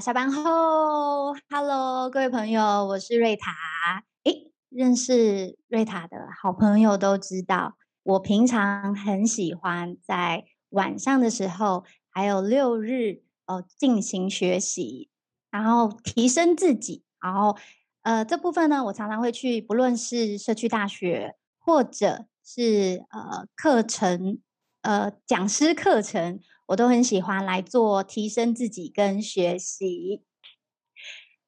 下班后，Hello，各位朋友，我是瑞塔。诶，认识瑞塔的好朋友都知道，我平常很喜欢在晚上的时候，还有六日哦，进行学习，然后提升自己。然后，呃，这部分呢，我常常会去，不论是社区大学，或者是呃课程，呃讲师课程。我都很喜欢来做提升自己跟学习，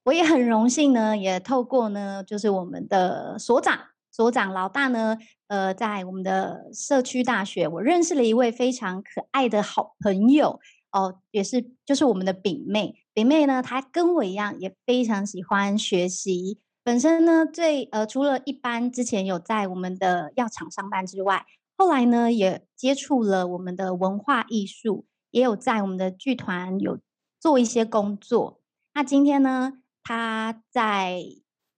我也很荣幸呢，也透过呢，就是我们的所长、所长老大呢，呃，在我们的社区大学，我认识了一位非常可爱的好朋友哦，也是就是我们的炳妹。炳妹呢，她跟我一样，也非常喜欢学习。本身呢，最呃，除了一般之前有在我们的药厂上班之外，后来呢，也接触了我们的文化艺术，也有在我们的剧团有做一些工作。那今天呢，他在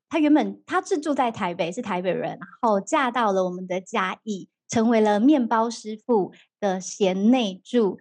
他原本他是住在台北，是台北人，然后嫁到了我们的嘉义，成为了面包师傅的贤内助。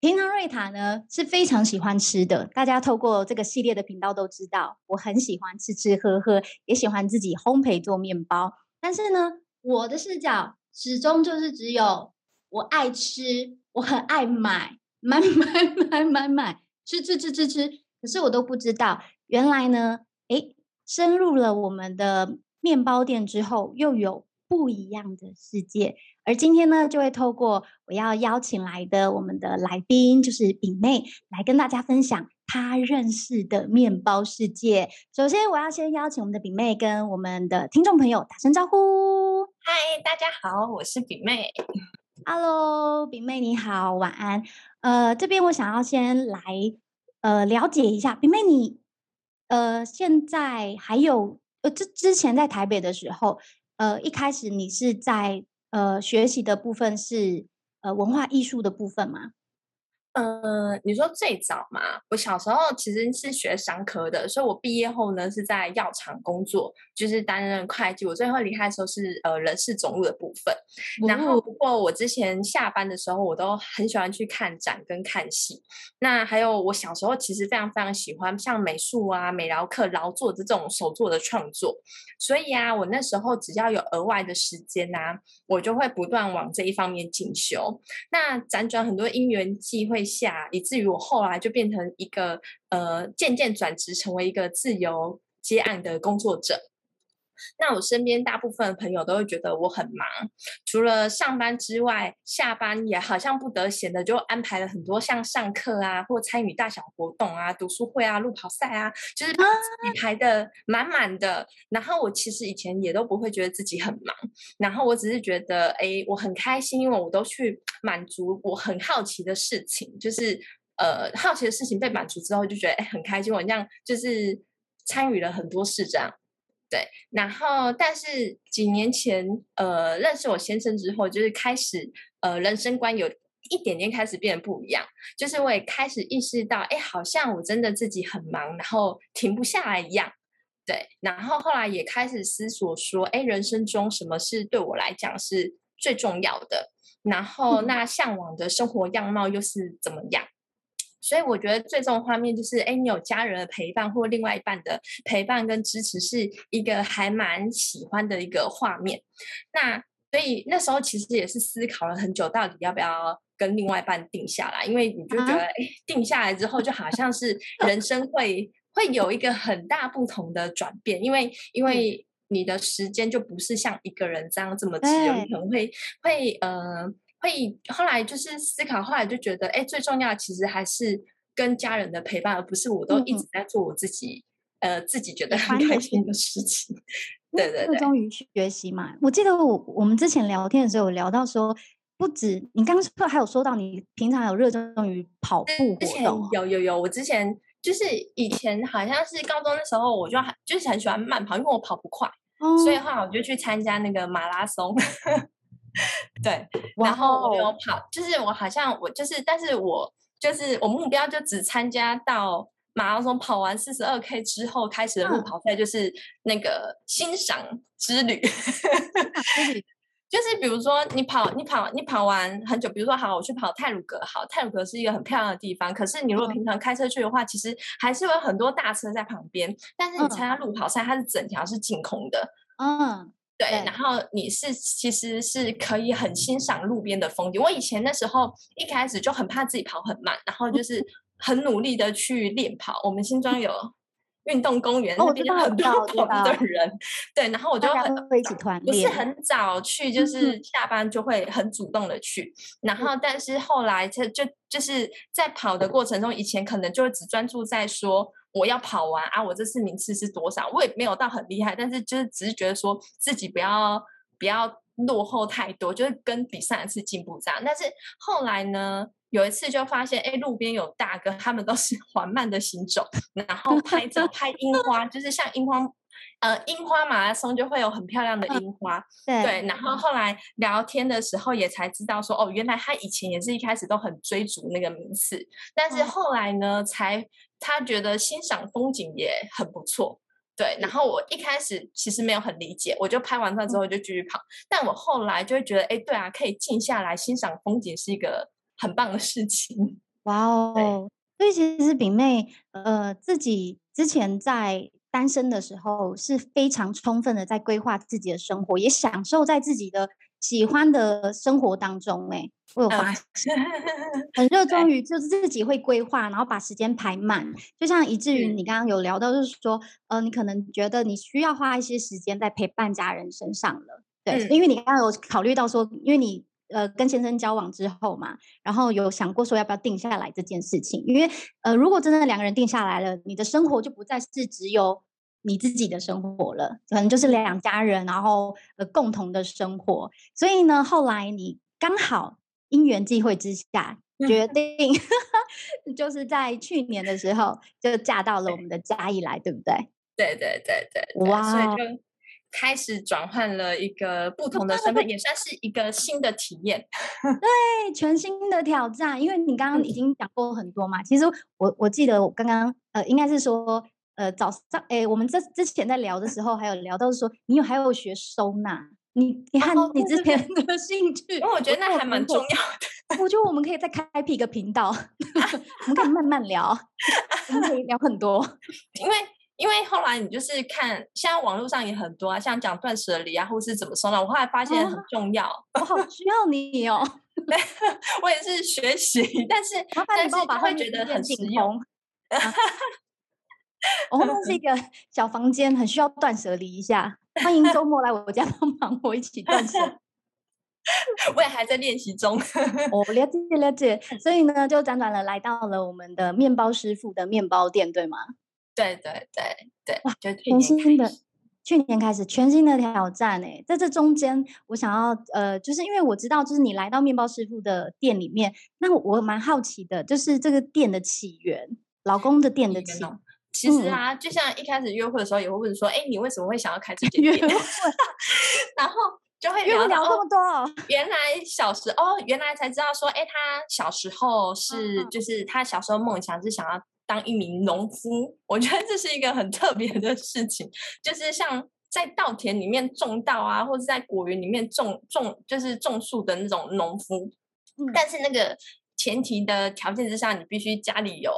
平常瑞塔呢是非常喜欢吃的，大家透过这个系列的频道都知道，我很喜欢吃吃喝喝，也喜欢自己烘焙做面包。但是呢，我的视角。始终就是只有我爱吃，我很爱买，买买买买买，吃吃吃吃吃。可是我都不知道，原来呢，诶，深入了我们的面包店之后，又有不一样的世界。而今天呢，就会透过我要邀请来的我们的来宾，就是饼妹，来跟大家分享她认识的面包世界。首先，我要先邀请我们的饼妹跟我们的听众朋友打声招呼。嗨，大家好，我是饼妹。Hello，炳妹你好，晚安。呃，这边我想要先来呃了解一下，饼妹你呃现在还有呃之之前在台北的时候，呃一开始你是在呃学习的部分是呃文化艺术的部分吗？呃，你说最早嘛，我小时候其实是学商科的，所以我毕业后呢是在药厂工作，就是担任会计。我最后离开的时候是呃人事总务的部分。然后不过我之前下班的时候，我都很喜欢去看展跟看戏。那还有我小时候其实非常非常喜欢像美术啊、美劳课、劳作这种手作的创作。所以啊，我那时候只要有额外的时间啊，我就会不断往这一方面进修。那辗转很多因缘际会。下，以至于我后来就变成一个呃，渐渐转职成为一个自由接案的工作者。那我身边大部分的朋友都会觉得我很忙，除了上班之外，下班也好像不得闲的就安排了很多像上课啊，或参与大小活动啊、读书会啊、路跑赛啊，就是把自己排的满满的。啊、然后我其实以前也都不会觉得自己很忙，然后我只是觉得，哎，我很开心，因为我都去满足我很好奇的事情，就是呃，好奇的事情被满足之后，就觉得哎，很开心。我这样就是参与了很多事，这样。对，然后但是几年前，呃，认识我先生之后，就是开始，呃，人生观有一点点开始变得不一样，就是我也开始意识到，哎，好像我真的自己很忙，然后停不下来一样。对，然后后来也开始思索说，哎，人生中什么是对我来讲是最重要的？然后那向往的生活样貌又是怎么样？所以我觉得最重要的画面就是，哎，你有家人的陪伴或另外一半的陪伴跟支持，是一个还蛮喜欢的一个画面。那所以那时候其实也是思考了很久，到底要不要跟另外一半定下来？因为你就觉得，哎，定下来之后，就好像是人生会会有一个很大不同的转变，因为因为你的时间就不是像一个人这样这么自由，你可能会会呃。会后来就是思考，后来就觉得，哎，最重要的其实还是跟家人的陪伴，而不是我都一直在做我自己，嗯、呃，自己觉得很开心的事情。对对对，热衷于学习嘛。我记得我我们之前聊天的时候有聊到说，不止你刚刚还有说到你平常有热衷于跑步活动，有有有。我之前就是以前好像是高中的时候，我就很就是很喜欢慢跑，因为我跑不快，哦、所以后来我就去参加那个马拉松。对，然后我有跑就是我好像我就是，但是我就是我目标就只参加到马拉松跑完四十二 K 之后开始的路跑赛，就是那个欣赏之旅。就是比如说你跑你跑你跑完很久，比如说好，我去跑泰鲁阁，好，泰鲁阁是一个很漂亮的地方。可是你如果平常开车去的话，嗯、其实还是有很多大车在旁边。但是你参加路跑赛，它是整条是净空的。嗯，对。对，然后你是其实是可以很欣赏路边的风景。我以前那时候一开始就很怕自己跑很慢，然后就是 很努力的去练跑。我们新庄有。运动公园那边很多跑的人，对，然后我就很一起团练，不是很早去，就是下班就会很主动的去。然后，但是后来就就就是在跑的过程中，以前可能就只专注在说我要跑完啊，我这次名次是多少，我也没有到很厉害，但是就是只是觉得说自己不要不要落后太多，就是跟比上一次进步这样。但是后来呢？有一次就发现，哎，路边有大哥，他们都是 缓慢的行走，然后拍照拍樱花，就是像樱花，呃，樱花马拉松就会有很漂亮的樱花，对，对。然后后来聊天的时候也才知道说，哦，原来他以前也是一开始都很追逐那个名次，但是后来呢，才他觉得欣赏风景也很不错，对。然后我一开始其实没有很理解，我就拍完照之后就继续跑，但我后来就会觉得，哎，对啊，可以静下来欣赏风景是一个。很棒的事情，哇哦！所以其实饼妹呃自己之前在单身的时候是非常充分的在规划自己的生活，也享受在自己的喜欢的生活当中。哎，我有发现，很热衷于就是自己会规划，然后把时间排满，就像以至于你刚刚有聊到，就是说呃，你可能觉得你需要花一些时间在陪伴家人身上了。对，嗯、因为你刚刚有考虑到说，因为你。呃，跟先生交往之后嘛，然后有想过说要不要定下来这件事情，因为呃，如果真的两个人定下来了，你的生活就不再是只有你自己的生活了，可能就是两家人，然后呃共同的生活。所以呢，后来你刚好因缘际会之下，决定 就是在去年的时候就嫁到了我们的嘉义来，对不对？对对对对，哇，所以就。开始转换了一个不同的身份，也算是一个新的体验。对，全新的挑战。因为你刚刚已经讲过很多嘛，其实我我记得我刚刚呃，应该是说呃早上哎，我们这之前在聊的时候，还有聊到说你有还有学收纳，你你看你之前的兴趣，因为我觉得那还蛮重要的。我觉得我们可以再开辟一个频道，我们可以慢慢聊，我们可以聊很多，因为。因为后来你就是看，现在网络上也很多啊，像讲断舍离啊，或是怎么收纳，我后来发现很重要。哦、我好需要你哦，我也是学习，但是但是我会觉得很实用。我后面是一个小房间，很需要断舍离一下，欢迎周末来我家帮忙，我一起 断舍。我也还在练习中。我了解了解，所以呢，就辗转了来到了我们的面包师傅的面包店，对吗？对对对对，哇！就全新的，去年开始全新的挑战哎，在这中间，我想要呃，就是因为我知道，就是你来到面包师傅的店里面，那我蛮好奇的，就是这个店的起源，老公的店的起源。其实啊，嗯、就像一开始约会的时候，也会问说，哎，你为什么会想要开这间店？约会 然后就会聊聊这么多、哦。原来小时哦，原来才知道说，哎，他小时候是，就是他小时候梦想是想要。当一名农夫，我觉得这是一个很特别的事情，就是像在稻田里面种稻啊，或者在果园里面种种，就是种树的那种农夫。嗯、但是那个前提的条件之下，你必须家里有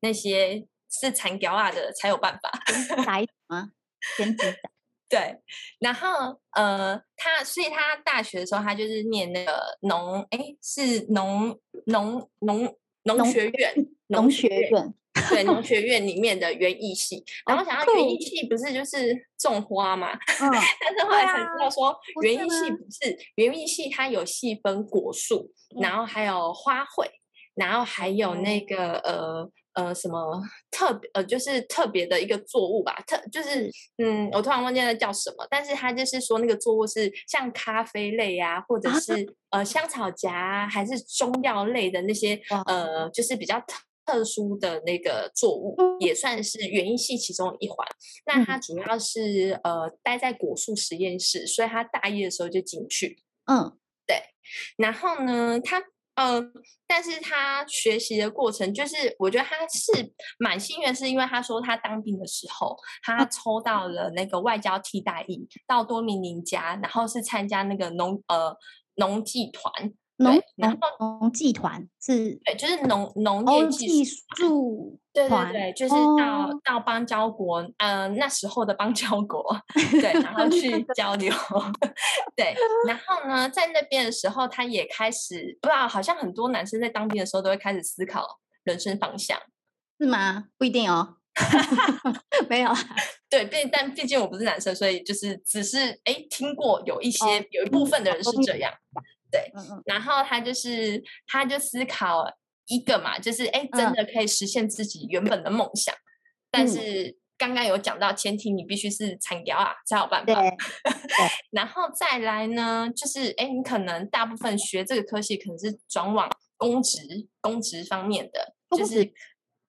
那些是产苗啊的才有办法。来吗？兼职 对，然后呃，他所以他大学的时候，他就是念那个农，哎，是农农农农学院，农学院。对，农学 院里面的园艺系，然后想要园艺系不是就是种花嘛？嗯，但是后来才知道说园艺系不是园艺系，它有细分果树，然后还有花卉，然后还有那个呃呃什么特别呃就是特别的一个作物吧，特就是嗯我突然忘记了叫什么，但是它就是说那个作物是像咖啡类啊，或者是呃香草荚啊还是中药类的那些呃就是比较。特殊的那个作物也算是园艺系其中一环。那他主要是呃待在果树实验室，所以他大一的时候就进去。嗯，对。然后呢，他嗯，但是他学习的过程，就是我觉得他是蛮幸运，是因为他说他当兵的时候，他抽到了那个外交替代役，到多米尼加，然后是参加那个农呃农技团。农然后农技团是对，就是农农业技术对对对，就是到、哦、到邦交国，嗯、呃，那时候的邦交国，对，然后去交流，对，然后呢，在那边的时候，他也开始不知道，好像很多男生在当兵的时候都会开始思考人生方向，是吗？不一定哦，没有，对，毕但毕竟我不是男生，所以就是只是哎听过有一些、哦、有一部分的人是这样。对，然后他就是，他就思考一个嘛，就是哎，真的可以实现自己原本的梦想，嗯、但是刚刚有讲到前提，你必须是产雕啊才有办法。对，然后再来呢，就是哎，你可能大部分学这个科系，可能是转往公职、公职方面的，就是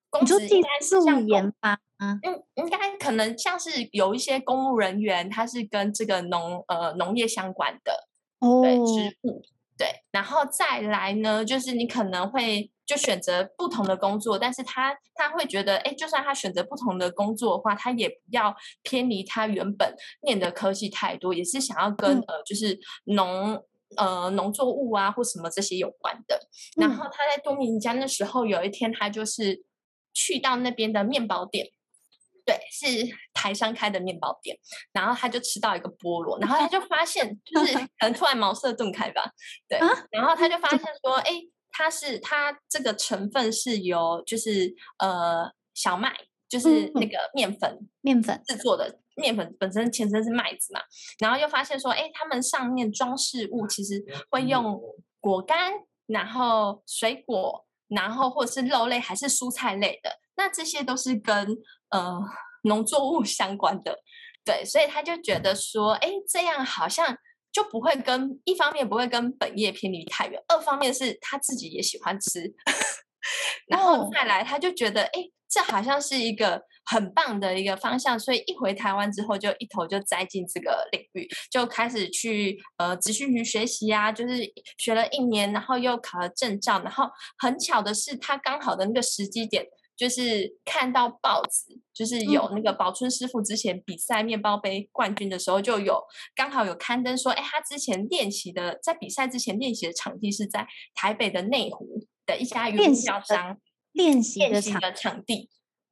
公职应该是像研发，嗯，应该可能像是有一些公务人员，他是跟这个农呃农业相关的。哦，对，植物对，然后再来呢，就是你可能会就选择不同的工作，但是他他会觉得，哎，就算他选择不同的工作的话，他也不要偏离他原本念的科系太多，也是想要跟、嗯、呃，就是农呃农作物啊或什么这些有关的。然后他在多米尼加那时候，有一天他就是去到那边的面包店。对，是台商开的面包店，然后他就吃到一个菠萝，然后他就发现，就是可能突然茅塞顿开吧，对，然后他就发现说，哎，它是它这个成分是由就是呃小麦，就是那个面粉面粉制作的面粉本身前身是麦子嘛，然后又发现说，哎，他们上面装饰物其实会用果干，然后水果，然后或者是肉类还是蔬菜类的。那这些都是跟呃农作物 相关的，对，所以他就觉得说，哎，这样好像就不会跟一方面不会跟本业偏离太远，二方面是他自己也喜欢吃，然后再来他就觉得，哎，这好像是一个很棒的一个方向，所以一回台湾之后就一头就栽进这个领域，就开始去呃职训局学习啊，就是学了一年，然后又考了证照，然后很巧的是他刚好的那个时机点。就是看到报纸，就是有那个宝春师傅之前比赛面包杯冠军的时候，就有刚好有刊登说，哎，他之前练习的，在比赛之前练习的场地是在台北的内湖的一家原物料商练习的练习的场地。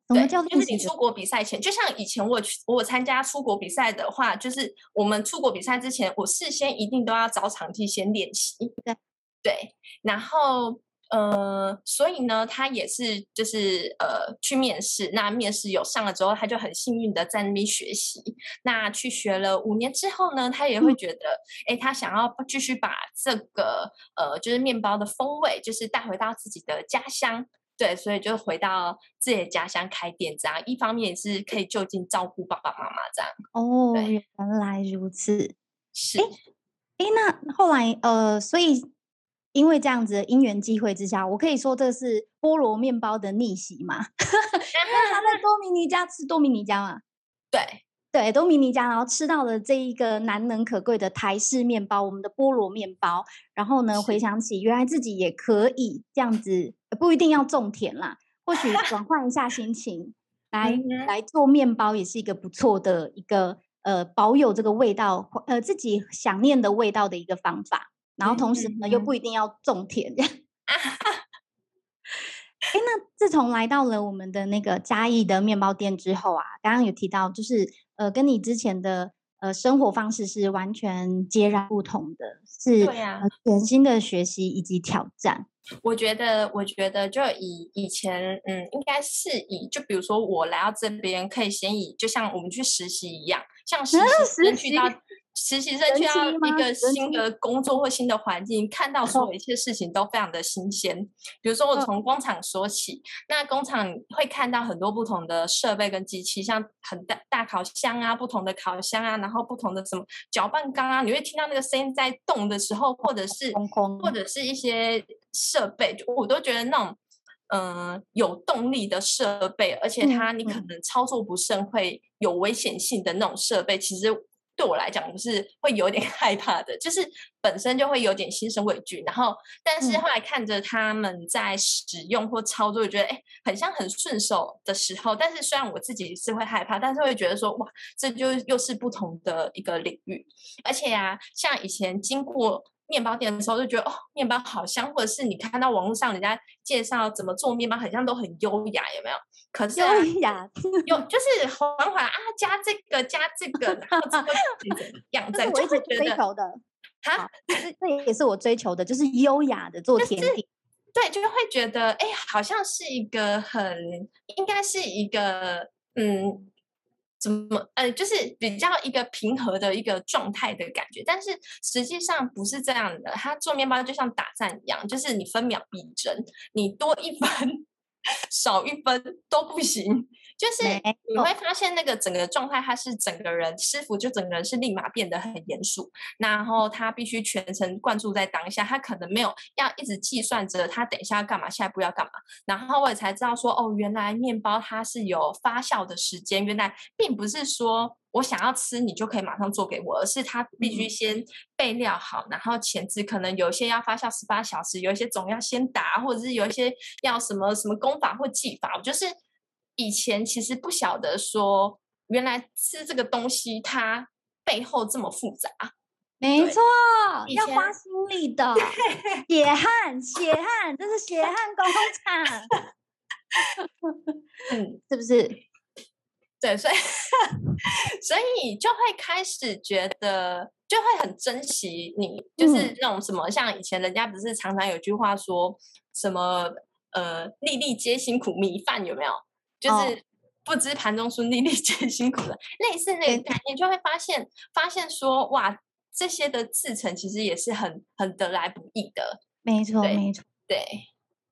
什么叫？就是你出国比赛前，就像以前我去我参加出国比赛的话，就是我们出国比赛之前，我事先一定都要找场地先练习。对对，然后。呃，所以呢，他也是就是呃去面试，那面试有上了之后，他就很幸运的在那边学习。那去学了五年之后呢，他也会觉得，哎、嗯，他想要继续把这个呃就是面包的风味，就是带回到自己的家乡。对，所以就回到自己的家乡开店，这样一方面也是可以就近照顾爸爸妈妈这样。哦，原来如此。是。哎，那后来呃，所以。因为这样子的因缘际会之下，我可以说这是菠萝面包的逆袭嘛？因为他在多米尼加吃多米尼加嘛，对对，多米尼加，然后吃到了这一个难能可贵的台式面包，我们的菠萝面包。然后呢，回想起原来自己也可以这样子，不一定要种田啦，或许转换一下心情，来来做面包也是一个不错的一个呃保有这个味道，呃自己想念的味道的一个方法。然后同时呢，又不一定要种田这样。哎，那自从来到了我们的那个嘉义的面包店之后啊，刚刚有提到，就是呃，跟你之前的呃生活方式是完全截然不同的，是全新的学习以及挑战。我觉得，我觉得就以以前，嗯，应该是以就比如说我来到这边，可以先以就像我们去实习一样，像实习去到。实习生去到一个新的工作或新的环境，看到所有一切事情都非常的新鲜。比如说，我从工厂说起，那工厂会看到很多不同的设备跟机器，像很大大烤箱啊，不同的烤箱啊，然后不同的什么搅拌缸啊，你会听到那个声音在动的时候，或者是或者是一些设备，我都觉得那种嗯、呃、有动力的设备，而且它你可能操作不慎会有危险性的那种设备，其实。对我来讲，我是会有点 害怕的，就是本身就会有点心生畏惧。然后，但是后来看着他们在使用或操作，觉得哎，很像很顺手的时候，但是虽然我自己是会害怕，但是会觉得说哇，这就又是不同的一个领域。而且呀、啊，像以前经过。面包店的时候就觉得哦，面包好香，或者是你看到网络上人家介绍怎么做面包，好像都很优雅，有没有？可是、啊、优雅 有就是缓缓啊，加这个加这个，然后这个样子，我一直追求的。哈，这这也是我追求的，就是优雅的做甜点。就是、对，就是会觉得哎，好像是一个很应该是一个嗯。怎么呃，就是比较一个平和的一个状态的感觉，但是实际上不是这样的。他做面包就像打仗一样，就是你分秒必争，你多一分少一分都不行。就是你会发现那个整个状态，他是整个人师傅就整个人是立马变得很严肃，然后他必须全程贯注在当下，他可能没有要一直计算着他等一下要干嘛，下一步要干嘛。然后我也才知道说，哦，原来面包它是有发酵的时间，原来并不是说我想要吃你就可以马上做给我，而是他必须先备料好，然后前置可能有些要发酵十八小时，有一些总要先打，或者是有一些要什么什么功法或技法，我就是。以前其实不晓得说，原来吃这个东西它背后这么复杂。没错，要花心力的，血汗，血汗，这是血汗工厂。嗯，是不是？对，所以 所以就会开始觉得，就会很珍惜你，就是那种什么，嗯、像以前人家不是常常有句话说什么，呃，粒粒皆辛苦，米饭有没有？就是不知盘中餐，粒粒皆辛苦的，类似那个概念，就会发现发现说，哇，这些的制成其实也是很很得来不易的。没错，对没错，对，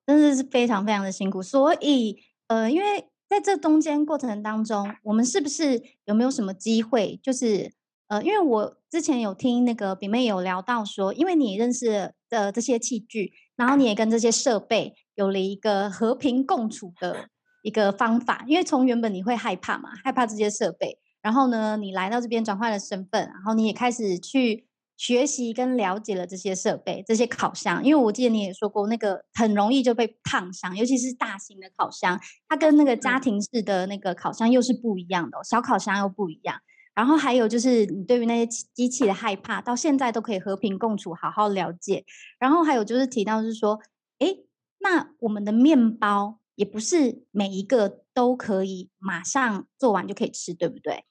真的是非常非常的辛苦。所以，呃，因为在这中间过程当中，我们是不是有没有什么机会？就是，呃，因为我之前有听那个比妹有聊到说，因为你认识的这些器具，然后你也跟这些设备有了一个和平共处的。一个方法，因为从原本你会害怕嘛，害怕这些设备，然后呢，你来到这边转换了身份，然后你也开始去学习跟了解了这些设备、这些烤箱。因为我记得你也说过，那个很容易就被烫伤，尤其是大型的烤箱，它跟那个家庭式的那个烤箱又是不一样的，小烤箱又不一样。然后还有就是你对于那些机器的害怕，到现在都可以和平共处，好好了解。然后还有就是提到是说，诶，那我们的面包。也不是每一个都可以马上做完就可以吃，对不对？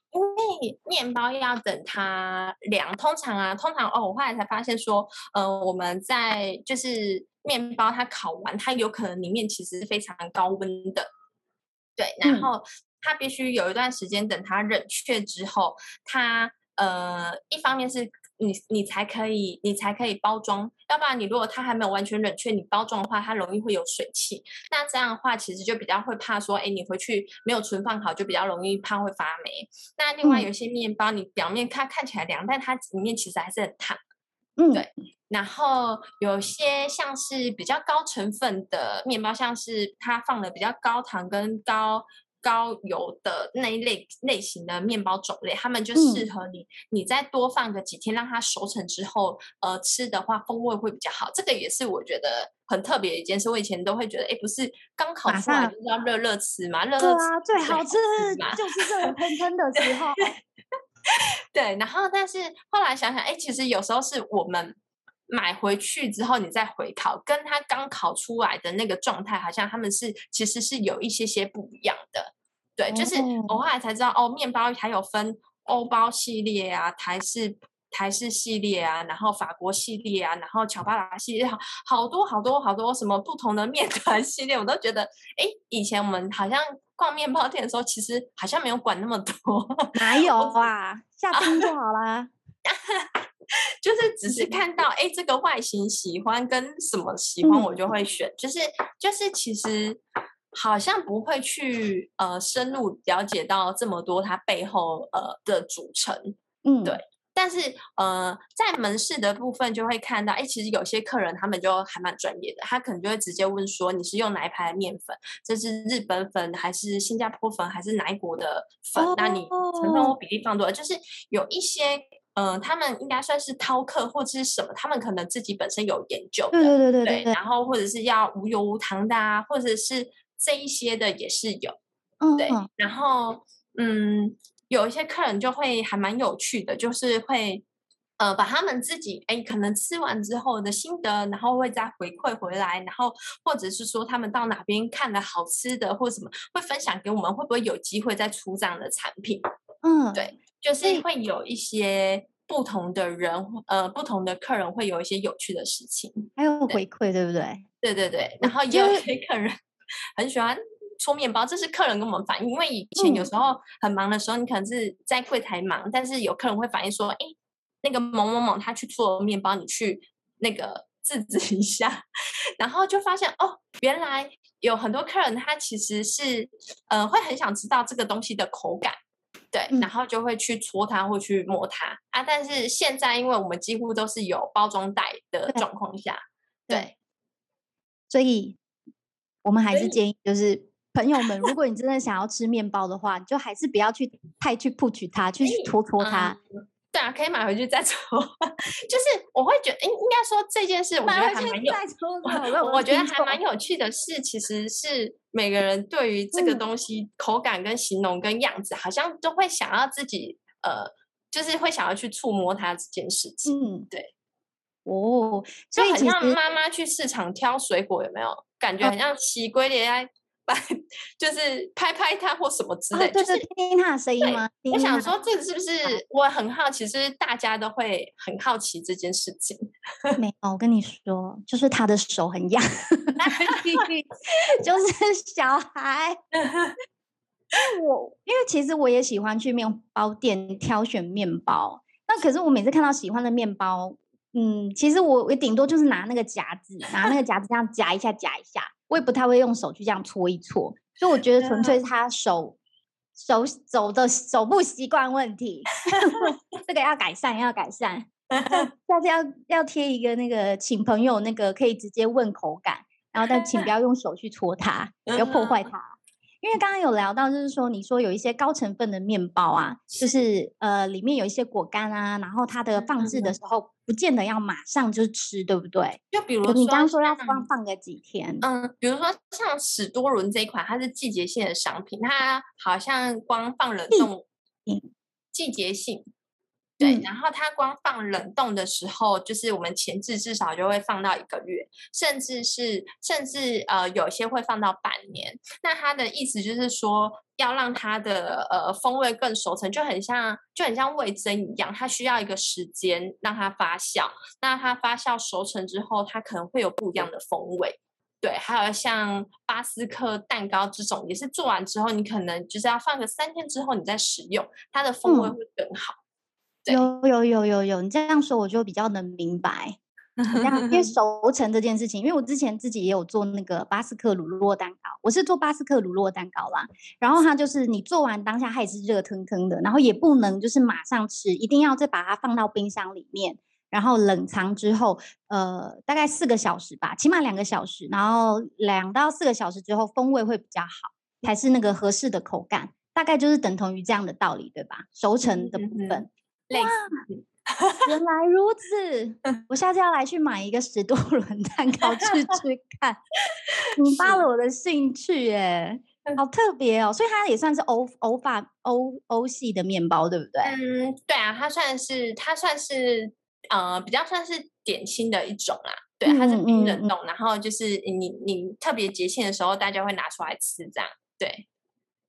面包要等它凉，通常啊，通常哦，我后来才发现说，呃，我们在就是面包它烤完，它有可能里面其实是非常高温的，对，然后它必须有一段时间等它冷却之后，它呃，一方面是。你你才可以，你才可以包装，要不然你如果它还没有完全冷却，你包装的话，它容易会有水汽。那这样的话，其实就比较会怕说，哎，你回去没有存放好，就比较容易怕会发霉。那另外有些面包，你表面看看起来凉，但它里面其实还是很烫。嗯，对。然后有些像是比较高成分的面包，像是它放了比较高糖跟高。高油的那一类类型的面包种类，他们就适合你。嗯、你再多放个几天，让它熟成之后，呃，吃的话风味会比较好。这个也是我觉得很特别的一件事。我以前都会觉得，哎，不是刚烤出来就是要热热吃嘛？热热吃啊，最好吃就是热喷喷的时候。对，然后但是后来想想，哎，其实有时候是我们买回去之后，你再回烤，跟它刚烤出来的那个状态，好像他们是其实是有一些些不一样的。对，就是我后来才知道哦，面包还有分欧包系列啊、台式台式系列啊，然后法国系列啊，然后乔巴达系列，好好多好多好多什么不同的面团系列，我都觉得，哎，以前我们好像逛面包店的时候，其实好像没有管那么多，哪有啊？下单就 好啦，就是只是看到哎，这个外形喜欢跟什么喜欢，我就会选，嗯、就是就是其实。好像不会去呃深入了解到这么多它背后呃的组成，嗯，对。但是呃，在门市的部分就会看到，哎，其实有些客人他们就还蛮专业的，他可能就会直接问说，你是用哪一排的面粉？这是日本粉还是新加坡粉还是哪一国的粉？哦、那你成分或比例放多少？就是有一些。嗯、呃，他们应该算是饕客或者是什么，他们可能自己本身有研究的，对对对对对，对。然后或者是要无油无糖的啊，或者是这一些的也是有，嗯，对。然后嗯，有一些客人就会还蛮有趣的，就是会呃把他们自己哎可能吃完之后的心得，然后会再回馈回来，然后或者是说他们到哪边看了好吃的或什么，会分享给我们，会不会有机会再出这样的产品？嗯，对。就是会有一些不同的人，呃，不同的客人会有一些有趣的事情，还有回馈，对，不对？对对对。然后也有一些客人很喜欢搓面包，这是客人跟我们反映。因为以前有时候很忙的时候，嗯、你可能是在柜台忙，但是有客人会反映说：“哎，那个某某某他去做面包，你去那个制止一下。”然后就发现哦，原来有很多客人他其实是呃会很想知道这个东西的口感。对，然后就会去搓它或去摸它啊。但是现在，因为我们几乎都是有包装袋的状况下，对，对，所以我们还是建议，就是朋友们，如果你真的想要吃面包的话，你就还是不要去太去 push 它，去搓搓它。嗯对啊，可以买回去再抽。就是我会觉得，应应该说这件事，我觉得还蛮有，我，我觉得还蛮有趣的是，其实是每个人对于这个东西、嗯、口感跟形容跟样子，好像都会想要自己呃，就是会想要去触摸它这件事情。嗯，对。哦，所以很像妈妈去市场挑水果，有没有感觉很像西龟的就是拍拍他或什么之类，就是听听他的声音吗？我想说，这个是不是我很好奇？是大家都会很好奇这件事情。没有，我跟你说，就是他的手很痒，就是小孩。我因为其实我也喜欢去面包店挑选面包，那可是我每次看到喜欢的面包，嗯，其实我我顶多就是拿那个夹子，拿那个夹子这样夹一下，夹一下。我也不太会用手去这样搓一搓，所以我觉得纯粹是他手手走的手部习惯问题，这个要改善，要改善。下 次要要贴一个那个，请朋友那个可以直接问口感，然后但请不要用手去搓它，不要破坏它。因为刚刚有聊到，就是说你说有一些高成分的面包啊，就是。呃里面有一些果干啊，然后它的放置的时候不见得要马上就吃，对不对？就比如说你刚刚说要放放个几天，嗯，比如说像史多伦这一款，它是季节性的商品，它好像光放冷冻，嗯，季节性。对，然后它光放冷冻的时候，就是我们前置至少就会放到一个月，甚至是甚至呃有些会放到半年。那它的意思就是说，要让它的呃风味更熟成，就很像就很像味增一样，它需要一个时间让它发酵。那它发酵熟成之后，它可能会有不一样的风味。对，还有像巴斯克蛋糕这种，也是做完之后，你可能就是要放个三天之后你再食用，它的风味会更好。嗯有有有有有，你这样说我就比较能明白。因为熟成这件事情，因为我之前自己也有做那个巴斯克乳酪蛋糕，我是做巴斯克乳酪蛋糕啦。然后它就是你做完当下它也是热腾腾的，然后也不能就是马上吃，一定要再把它放到冰箱里面，然后冷藏之后，呃，大概四个小时吧，起码两个小时，然后两到四个小时之后风味会比较好，才是那个合适的口感，大概就是等同于这样的道理，对吧？熟成的部分。哇，原来如此！我下次要来去买一个十多 伦蛋糕吃吃 看，引发了我的兴趣耶，好特别哦！所以它也算是欧欧法欧欧系的面包，对不对？嗯，对啊，它算是它算是呃比较算是点心的一种啦。对，它是冰冷冻，嗯嗯嗯，然后就是你你特别节庆的时候，大家会拿出来吃这样。对。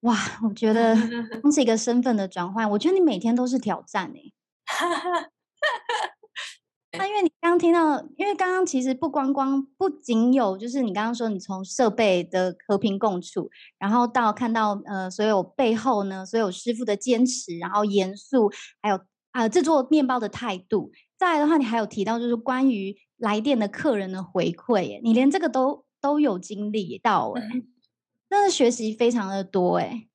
哇，我觉得 这是一个身份的转换。我觉得你每天都是挑战哎。那因为你刚刚听到，因为刚刚其实不光光不仅有，就是你刚刚说你从设备的和平共处，然后到看到呃所有背后呢，所有师傅的坚持，然后严肃，还有啊、呃、制作面包的态度。再来的话，你还有提到就是关于来店的客人的回馈，你连这个都都有经历到哎。真的学习非常的多哎，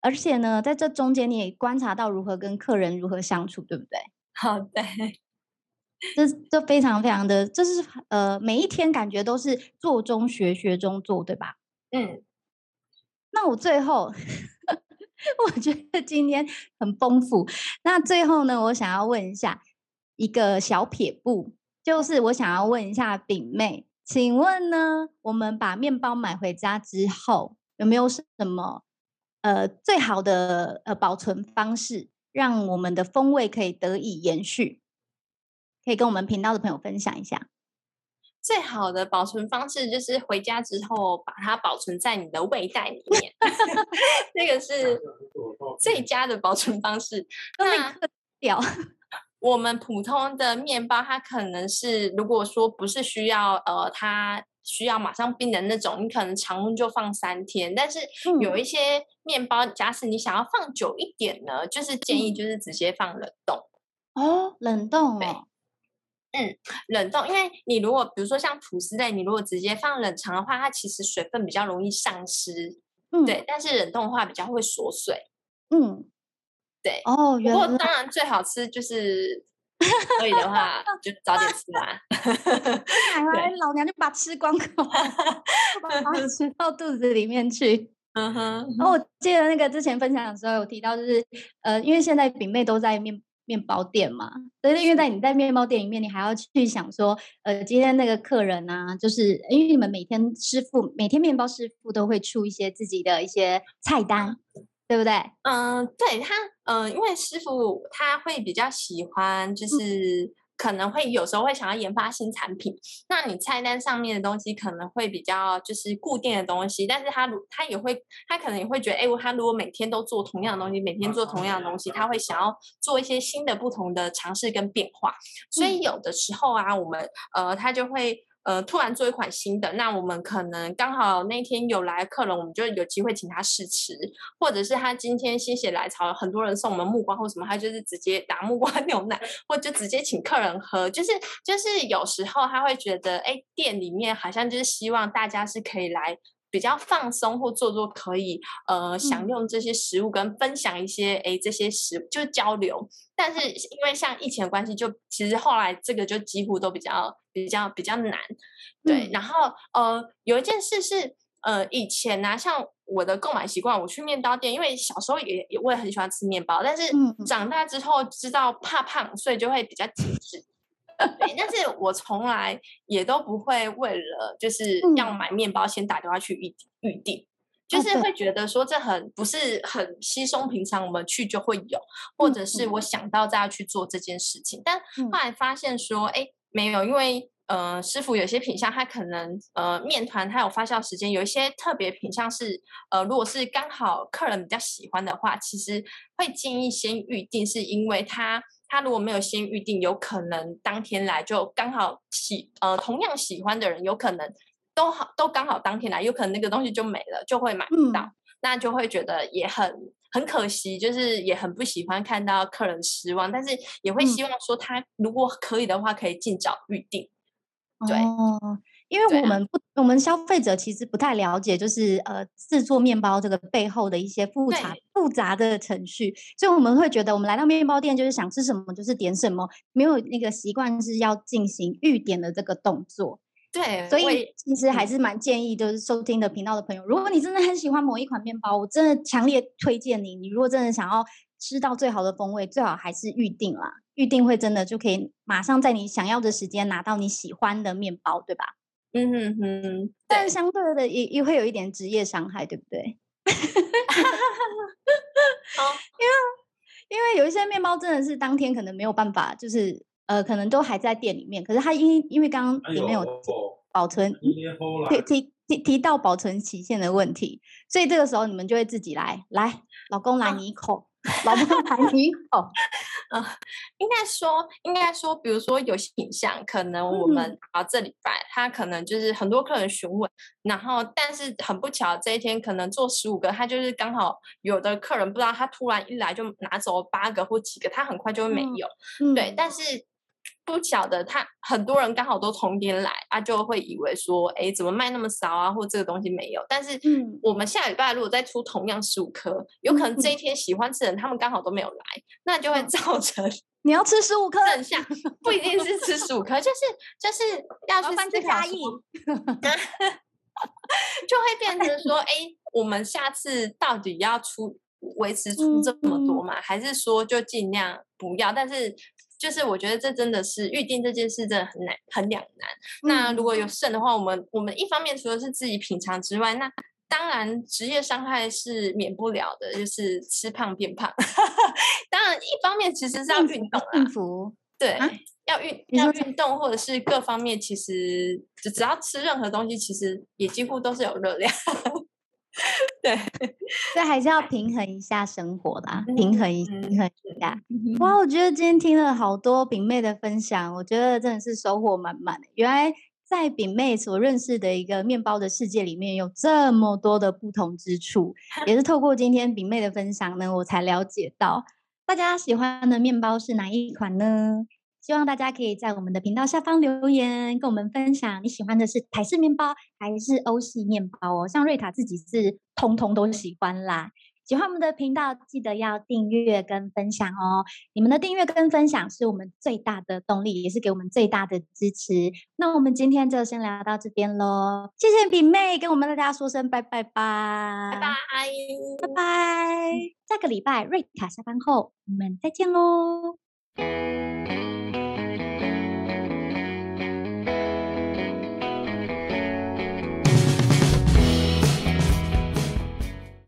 而且呢，在这中间你也观察到如何跟客人如何相处，对不对？好的，这这非常非常的，就是呃，每一天感觉都是做中学，学中做，对吧？嗯。那我最后，我觉得今天很丰富。那最后呢，我想要问一下一个小撇步，就是我想要问一下饼妹，请问呢，我们把面包买回家之后，有没有什么呃最好的呃保存方式，让我们的风味可以得以延续？可以跟我们频道的朋友分享一下。最好的保存方式就是回家之后把它保存在你的胃袋里面，这个是 最佳的保存方式。那掉我们普通的面包，它可能是如果说不是需要呃，它需要马上冰的那种，你可能常温就放三天。但是有一些面包，假使你想要放久一点呢，就是建议就是直接放冷冻。哦，冷冻哦。嗯，冷冻，因为你如果比如说像吐司类，你如果直接放冷藏的话，它其实水分比较容易丧失，嗯，对。但是冷冻的话比较会锁水，嗯，对。哦，不过当然最好吃就是 可以的话就早点吃完，对，老娘就把它吃光光，把它吃到肚子里面去。嗯哼。然后我记得那个之前分享的时候有提到，就是呃，因为现在饼妹都在面。面包店嘛，所以因为在你在面包店里面，你还要去想说，呃，今天那个客人呢、啊，就是因为你们每天师傅每天面包师傅都会出一些自己的一些菜单，对不对？嗯，对他，嗯，因为师傅他会比较喜欢，就是。嗯可能会有时候会想要研发新产品，那你菜单上面的东西可能会比较就是固定的东西，但是他如他也会，他可能也会觉得，哎，他如果每天都做同样的东西，每天做同样的东西，他会想要做一些新的、不同的尝试跟变化，所以有的时候啊，我们呃，他就会。呃，突然做一款新的，那我们可能刚好那天有来客人，我们就有机会请他试吃，或者是他今天心血来潮，很多人送我们木瓜或什么，他就是直接打木瓜 牛奶，或者就直接请客人喝，就是就是有时候他会觉得，哎，店里面好像就是希望大家是可以来。比较放松或做做可以，呃，享用这些食物跟分享一些，哎、嗯，这些食物就是交流。但是因为像疫情的关系，就其实后来这个就几乎都比较比较比较难。对，嗯、然后呃，有一件事是，呃，以前呢、啊，像我的购买习惯，我去面包店，因为小时候也也我也很喜欢吃面包，但是长大之后知道怕胖，所以就会比较节制。对，但是我从来也都不会为了就是要买面包先打电话去预预定，就是会觉得说这很不是很稀松平常，我们去就会有，或者是我。想到再要去做这件事情，但后来发现说，哎，没有，因为呃师傅有些品相，它可能呃面团它有发酵时间，有一些特别品相是呃如果是刚好客人比较喜欢的话，其实会建议先预定，是因为它。他如果没有先预定，有可能当天来就刚好喜呃同样喜欢的人，有可能都好都刚好当天来，有可能那个东西就没了，就会买不到，嗯、那就会觉得也很很可惜，就是也很不喜欢看到客人失望，但是也会希望说他如果可以的话，可以尽早预定。嗯、对。哦因为我们不，我们消费者其实不太了解，就是呃制作面包这个背后的一些复杂复杂的程序，所以我们会觉得我们来到面包店就是想吃什么就是点什么，没有那个习惯是要进行预点的这个动作。对，所以其实还是蛮建议，就是收听的频道的朋友，如果你真的很喜欢某一款面包，我真的强烈推荐你。你如果真的想要吃到最好的风味，最好还是预定啦，预定会真的就可以马上在你想要的时间拿到你喜欢的面包，对吧？嗯哼哼，但相对的也也会有一点职业伤害，对不对？好，因为因为有一些面包真的是当天可能没有办法，就是呃，可能都还在店里面，可是它因因为刚刚里面有保存，提提提提到保存期限的问题，所以这个时候你们就会自己来，来，老公来你一口。老婆还你哦，嗯，应该说，应该说，比如说有些品相，可能我们啊这礼拜他可能就是很多客人询问，然后但是很不巧这一天可能做十五个，他就是刚好有的客人不知道他突然一来就拿走八个或几个，他很快就会没有，嗯、对，但。是。不晓得他很多人刚好都同天来啊，就会以为说，哎，怎么卖那么少啊？或这个东西没有。但是，嗯，我们下礼拜如果再出同样十五颗，有可能这一天喜欢吃的人他们刚好都没有来，那就会造成你要吃十五颗，正向不一定是吃十五颗，就是就是要去思考差异，就会变成说，哎，我们下次到底要出维持出这么多嘛，嗯、还是说就尽量不要？但是就是我觉得这真的是预定这件事真的很难，很两难。嗯、那如果有剩的话，我们我们一方面除了是自己品尝之外，那当然职业伤害是免不了的，就是吃胖变胖。当然，一方面其实是要运动啊，对，啊、要运要运动，或者是各方面，其实只只要吃任何东西，其实也几乎都是有热量。对，所以还是要平衡一下生活啦，平衡一平衡一下。哇，我觉得今天听了好多饼妹的分享，我觉得真的是收获满满。原来在饼妹所认识的一个面包的世界里面，有这么多的不同之处，也是透过今天饼妹的分享呢，我才了解到大家喜欢的面包是哪一款呢？希望大家可以在我们的频道下方留言，跟我们分享你喜欢的是台式面包还是欧系面包哦。像瑞塔自己是通通都喜欢啦。喜欢我们的频道，记得要订阅跟分享哦。你们的订阅跟分享是我们最大的动力，也是给我们最大的支持。那我们今天就先聊到这边喽。谢谢品妹，跟我们大家说声拜拜吧，拜拜，拜拜。下个礼拜瑞塔下班后，我们再见喽。